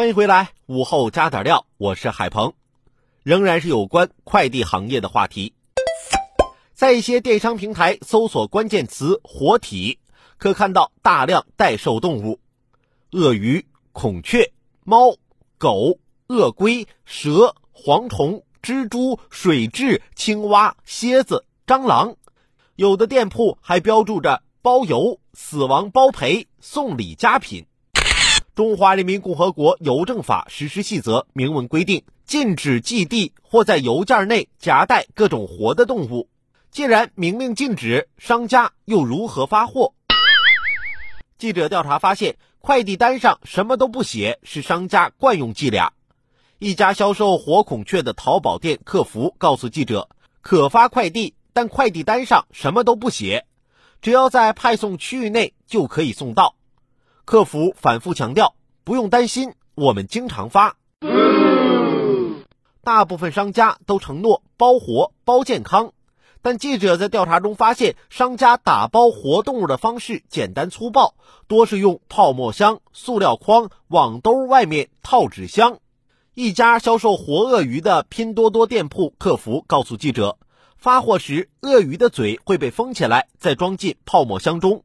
欢迎回来，午后加点料，我是海鹏，仍然是有关快递行业的话题。在一些电商平台搜索关键词“活体”，可看到大量待售动物：鳄鱼、孔雀、猫、狗、鳄龟、蛇、蝗虫、蜘蛛、水蛭、青蛙、蝎子、蟑螂。有的店铺还标注着包邮、死亡包赔、送礼佳品。中华人民共和国邮政法实施细则明文规定，禁止寄递或在邮件内夹带各种活的动物。既然明令禁止，商家又如何发货？记者调查发现，快递单上什么都不写是商家惯用伎俩。一家销售活孔雀的淘宝店客服告诉记者，可发快递，但快递单上什么都不写，只要在派送区域内就可以送到。客服反复强调，不用担心，我们经常发。大部分商家都承诺包活包健康，但记者在调查中发现，商家打包活动物的方式简单粗暴，多是用泡沫箱、塑料筐、网兜外面套纸箱。一家销售活鳄鱼的拼多多店铺客服告诉记者，发货时鳄鱼的嘴会被封起来，再装进泡沫箱中。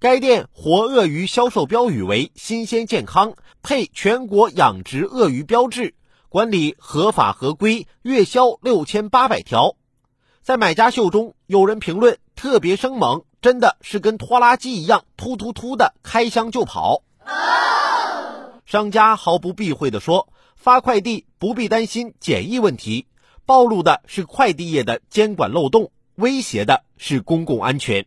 该店活鳄鱼销售标语为“新鲜健康”，配全国养殖鳄鱼标志，管理合法合规，月销六千八百条。在买家秀中，有人评论特别生猛，真的是跟拖拉机一样，突突突的开箱就跑。商家毫不避讳地说，发快递不必担心检疫问题，暴露的是快递业的监管漏洞，威胁的是公共安全。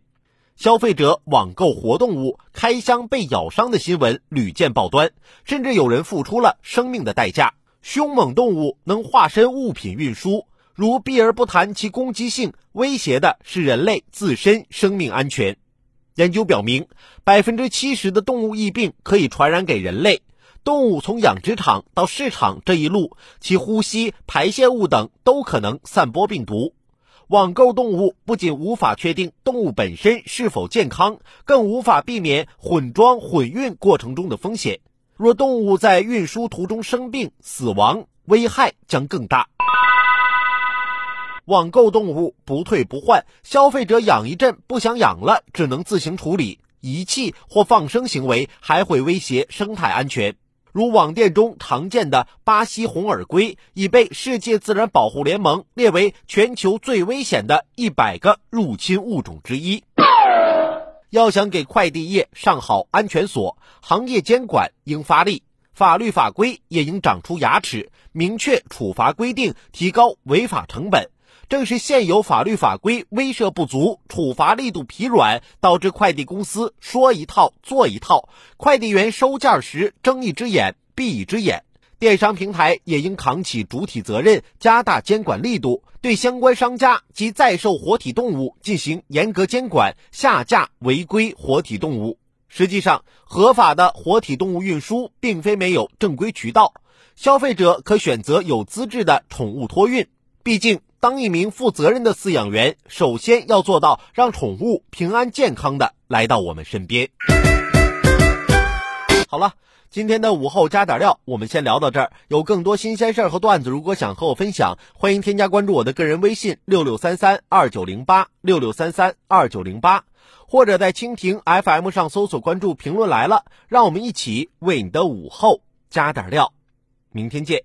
消费者网购活动物开箱被咬伤的新闻屡见报端，甚至有人付出了生命的代价。凶猛动物能化身物品运输，如避而不谈其攻击性，威胁的是人类自身生命安全。研究表明，百分之七十的动物疫病可以传染给人类。动物从养殖场到市场这一路，其呼吸、排泄物等都可能散播病毒。网购动物不仅无法确定动物本身是否健康，更无法避免混装混运过程中的风险。若动物在运输途中生病、死亡，危害将更大。网购动物不退不换，消费者养一阵不想养了，只能自行处理，遗弃或放生行为还会威胁生态安全。如网店中常见的巴西红耳龟，已被世界自然保护联盟列为全球最危险的一百个入侵物种之一。要想给快递业上好安全锁，行业监管应发力，法律法规也应长出牙齿，明确处罚规定，提高违法成本。正是现有法律法规威慑不足，处罚力度疲软，导致快递公司说一套做一套，快递员收件时睁一只眼闭一只眼。电商平台也应扛起主体责任，加大监管力度，对相关商家及在售活体动物进行严格监管，下架违规活体动物。实际上，合法的活体动物运输并非没有正规渠道，消费者可选择有资质的宠物托运。毕竟，当一名负责任的饲养员，首先要做到让宠物平安健康的来到我们身边。好了，今天的午后加点料，我们先聊到这儿。有更多新鲜事儿和段子，如果想和我分享，欢迎添加关注我的个人微信六六三三二九零八六六三三二九零八，或者在蜻蜓 FM 上搜索关注“评论来了”，让我们一起为你的午后加点料。明天见。